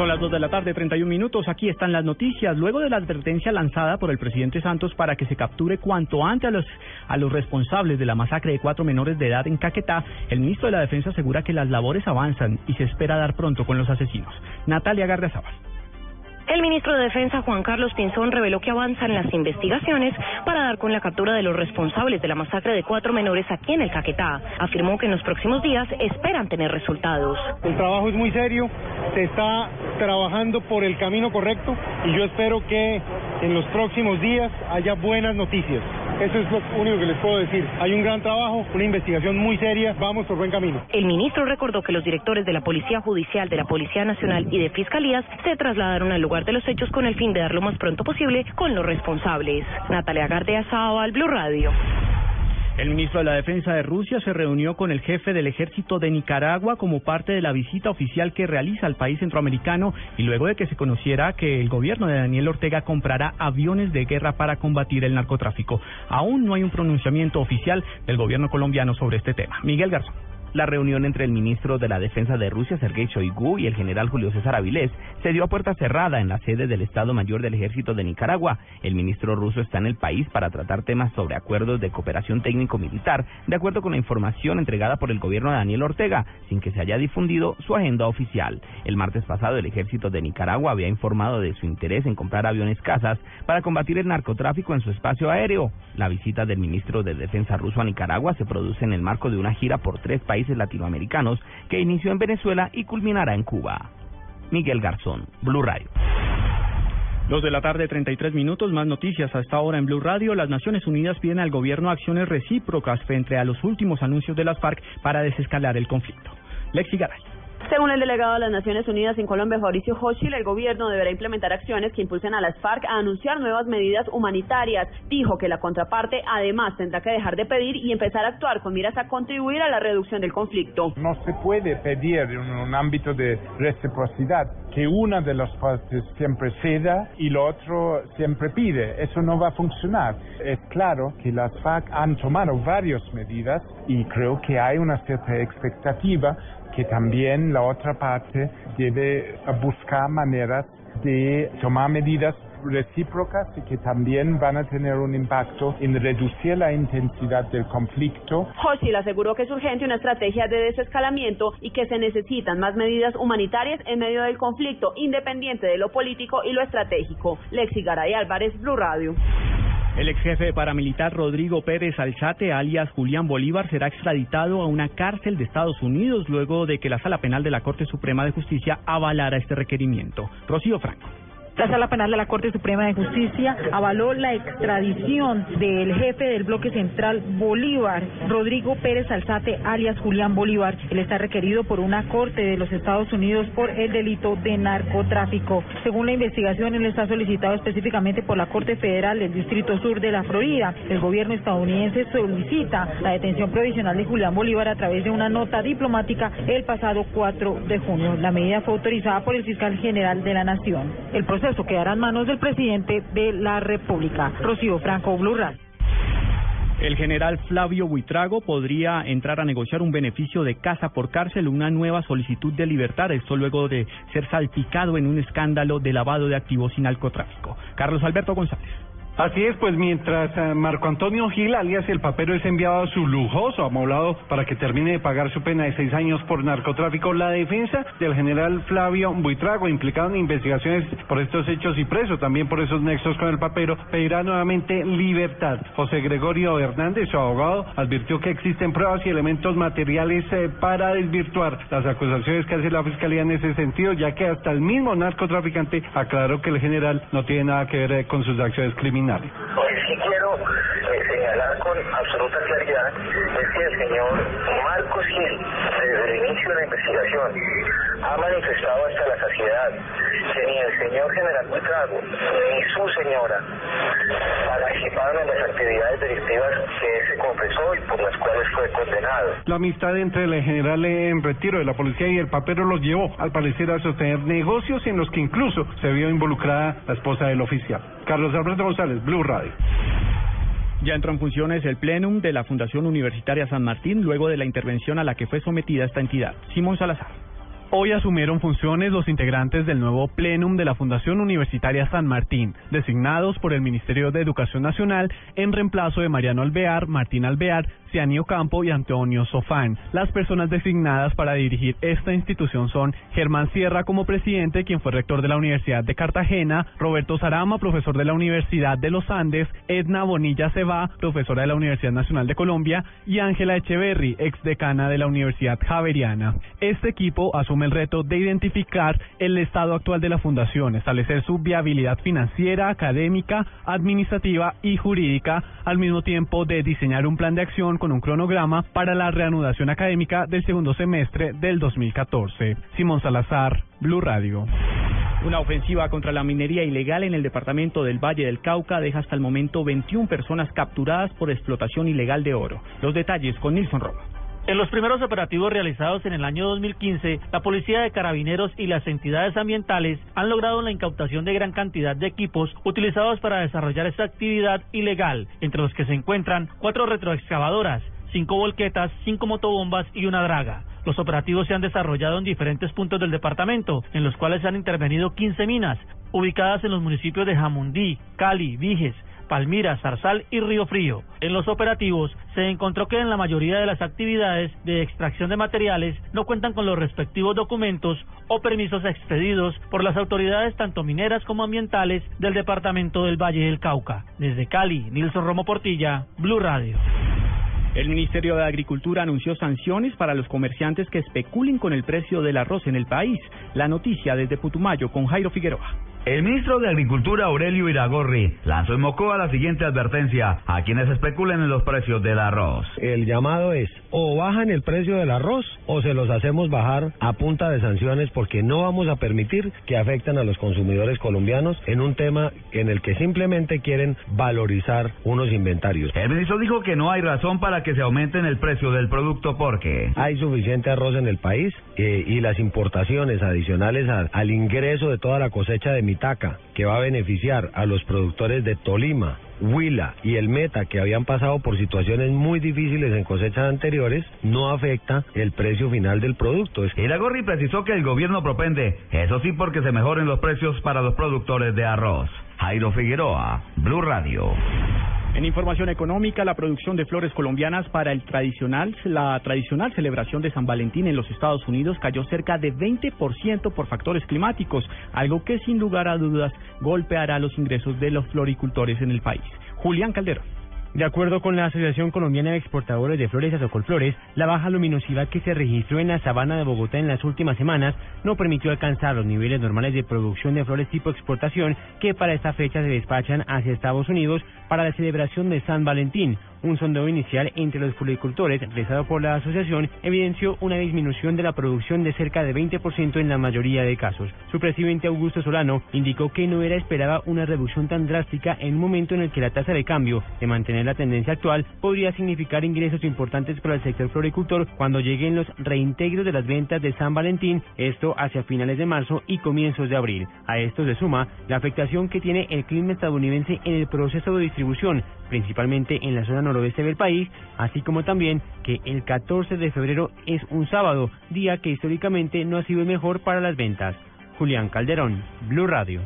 Son las 2 de la tarde, 31 minutos. Aquí están las noticias. Luego de la advertencia lanzada por el presidente Santos para que se capture cuanto antes a los, a los responsables de la masacre de cuatro menores de edad en Caquetá, el ministro de la Defensa asegura que las labores avanzan y se espera dar pronto con los asesinos. Natalia Gardiazabal. El ministro de Defensa, Juan Carlos Pinzón, reveló que avanzan las investigaciones para dar con la captura de los responsables de la masacre de cuatro menores aquí en el Caquetá. Afirmó que en los próximos días esperan tener resultados. El trabajo es muy serio, se está trabajando por el camino correcto y yo espero que en los próximos días haya buenas noticias. Eso es lo único que les puedo decir. Hay un gran trabajo, una investigación muy seria, vamos por buen camino. El ministro recordó que los directores de la Policía Judicial, de la Policía Nacional y de Fiscalías se trasladaron al lugar de los hechos con el fin de dar lo más pronto posible con los responsables. Natalia Gardea al Blue Radio. El ministro de la Defensa de Rusia se reunió con el jefe del ejército de Nicaragua como parte de la visita oficial que realiza al país centroamericano y luego de que se conociera que el gobierno de Daniel Ortega comprará aviones de guerra para combatir el narcotráfico. Aún no hay un pronunciamiento oficial del gobierno colombiano sobre este tema. Miguel Garzón. La reunión entre el ministro de la Defensa de Rusia, Sergei Shoigu, y el general Julio César Avilés se dio a puerta cerrada en la sede del Estado Mayor del Ejército de Nicaragua. El ministro ruso está en el país para tratar temas sobre acuerdos de cooperación técnico-militar, de acuerdo con la información entregada por el gobierno de Daniel Ortega, sin que se haya difundido su agenda oficial. El martes pasado, el Ejército de Nicaragua había informado de su interés en comprar aviones cazas para combatir el narcotráfico en su espacio aéreo. La visita del ministro de Defensa ruso a Nicaragua se produce en el marco de una gira por tres países latinoamericanos que inició en Venezuela y culminará en Cuba. Miguel Garzón, Blue Radio. Dos de la tarde, 33 minutos, más noticias a esta hora en Blue Radio. Las Naciones Unidas piden al gobierno acciones recíprocas frente a los últimos anuncios de las FARC para desescalar el conflicto. Lexi Garay. Según el delegado de las Naciones Unidas en Colombia, Fabricio Hochil, el gobierno deberá implementar acciones que impulsen a las FARC a anunciar nuevas medidas humanitarias. Dijo que la contraparte además tendrá que dejar de pedir y empezar a actuar con miras a contribuir a la reducción del conflicto. No se puede pedir en un ámbito de reciprocidad que una de las partes siempre ceda y lo otro siempre pide. Eso no va a funcionar. Es claro que las FARC han tomado varias medidas y creo que hay una cierta expectativa que también la otra parte debe buscar maneras de tomar medidas recíprocas y que también van a tener un impacto en reducir la intensidad del conflicto. Hochil aseguró que es urgente una estrategia de desescalamiento y que se necesitan más medidas humanitarias en medio del conflicto, independiente de lo político y lo estratégico. Lexi Garay Álvarez, Blue Radio. El ex jefe paramilitar Rodrigo Pérez Alzate, alias Julián Bolívar, será extraditado a una cárcel de Estados Unidos luego de que la Sala Penal de la Corte Suprema de Justicia avalara este requerimiento. Rocío Franco. La Sala Penal de la Corte Suprema de Justicia avaló la extradición del jefe del bloque central Bolívar, Rodrigo Pérez Alzate, alias Julián Bolívar. Él está requerido por una corte de los Estados Unidos por el delito de narcotráfico. Según la investigación, él está solicitado específicamente por la Corte Federal del Distrito Sur de la Florida. El gobierno estadounidense solicita la detención provisional de Julián Bolívar a través de una nota diplomática el pasado 4 de junio. La medida fue autorizada por el fiscal general de la Nación. El proceso eso quedará en manos del presidente de la República. Rocío Franco, Blue El general Flavio Buitrago podría entrar a negociar un beneficio de casa por cárcel, una nueva solicitud de libertad, esto luego de ser salpicado en un escándalo de lavado de activos y narcotráfico. Carlos Alberto González. Así es, pues mientras eh, Marco Antonio Gil, alias el papero, es enviado a su lujoso amoblado para que termine de pagar su pena de seis años por narcotráfico, la defensa del general Flavio Buitrago, implicado en investigaciones por estos hechos y preso también por esos nexos con el papero, pedirá nuevamente libertad. José Gregorio Hernández, su abogado, advirtió que existen pruebas y elementos materiales eh, para desvirtuar las acusaciones que hace la Fiscalía en ese sentido, ya que hasta el mismo narcotraficante aclaró que el general no tiene nada que ver eh, con sus acciones criminales. Quiero eh, señalar con absoluta claridad es que el señor Marcos Gil, desde el inicio de la investigación, ha manifestado hasta la saciedad que ni el señor general Buitrago ni su señora participaron en las actividades delictivas que se confesó y por las cuales fue condenado. La amistad entre el general en retiro de la policía y el papero los llevó, al parecer, a sostener negocios en los que incluso se vio involucrada la esposa del oficial. Carlos Alberto González, Blue Radio. Ya entró en funciones el plenum de la Fundación Universitaria San Martín luego de la intervención a la que fue sometida esta entidad. Simón Salazar. Hoy asumieron funciones los integrantes del nuevo plenum de la Fundación Universitaria San Martín, designados por el Ministerio de Educación Nacional en reemplazo de Mariano Alvear, Martín Alvear, Cianio Campo y Antonio Sofán. Las personas designadas para dirigir esta institución son Germán Sierra como presidente, quien fue rector de la Universidad de Cartagena, Roberto Sarama, profesor de la Universidad de los Andes, Edna Bonilla Ceba, profesora de la Universidad Nacional de Colombia, y Ángela Echeverry, ex decana de la Universidad Javeriana. Este equipo asume el reto de identificar el estado actual de la fundación, establecer su viabilidad financiera, académica, administrativa y jurídica, al mismo tiempo de diseñar un plan de acción con un cronograma para la reanudación académica del segundo semestre del 2014. Simón Salazar, Blue Radio. Una ofensiva contra la minería ilegal en el departamento del Valle del Cauca deja hasta el momento 21 personas capturadas por explotación ilegal de oro. Los detalles con Nilson Roma. En los primeros operativos realizados en el año 2015, la Policía de Carabineros y las entidades ambientales han logrado la incautación de gran cantidad de equipos utilizados para desarrollar esta actividad ilegal, entre los que se encuentran cuatro retroexcavadoras, cinco volquetas, cinco motobombas y una draga. Los operativos se han desarrollado en diferentes puntos del departamento, en los cuales se han intervenido 15 minas, ubicadas en los municipios de Jamundí, Cali, Viges, Palmira, Zarzal y Río Frío. En los operativos se encontró que en la mayoría de las actividades de extracción de materiales no cuentan con los respectivos documentos o permisos expedidos por las autoridades tanto mineras como ambientales del departamento del Valle del Cauca. Desde Cali, Nilson Romo Portilla, Blue Radio. El Ministerio de Agricultura anunció sanciones para los comerciantes que especulen con el precio del arroz en el país. La noticia desde Putumayo con Jairo Figueroa. El ministro de Agricultura Aurelio Iragorri lanzó en Mocoa la siguiente advertencia a quienes especulen en los precios del arroz. El llamado es o bajan el precio del arroz o se los hacemos bajar a punta de sanciones porque no vamos a permitir que afecten a los consumidores colombianos en un tema en el que simplemente quieren valorizar unos inventarios. El ministro dijo que no hay razón para que se aumenten el precio del producto porque hay suficiente arroz en el país eh, y las importaciones adicionales al ingreso de toda la cosecha de Que va a beneficiar a los productores de Tolima, Huila y el Meta, que habían pasado por situaciones muy difíciles en cosechas anteriores, no afecta el precio final del producto. Iragorri precisó que el gobierno propende, eso sí, porque se mejoren los precios para los productores de arroz. Jairo Figueroa, Blue Radio. En información económica, la producción de flores colombianas para el tradicional, la tradicional celebración de San Valentín en los Estados Unidos cayó cerca de 20% por factores climáticos, algo que sin lugar a dudas golpeará los ingresos de los floricultores en el país. Julián Calderón. De acuerdo con la Asociación Colombiana de Exportadores de Flores Azocolflores, la baja luminosidad que se registró en la sabana de Bogotá en las últimas semanas no permitió alcanzar los niveles normales de producción de flores tipo exportación que para esta fecha se despachan hacia Estados Unidos para la celebración de San Valentín, un sondeo inicial entre los floricultores realizado por la asociación evidenció una disminución de la producción de cerca de 20% en la mayoría de casos. Su presidente Augusto Solano indicó que no era esperada una reducción tan drástica en un momento en el que la tasa de cambio de la tendencia actual podría significar ingresos importantes para el sector floricultor cuando lleguen los reintegros de las ventas de San Valentín, esto hacia finales de marzo y comienzos de abril. A esto se suma la afectación que tiene el clima estadounidense en el proceso de distribución, principalmente en la zona noroeste del país, así como también que el 14 de febrero es un sábado, día que históricamente no ha sido el mejor para las ventas. Julián Calderón, Blue Radio.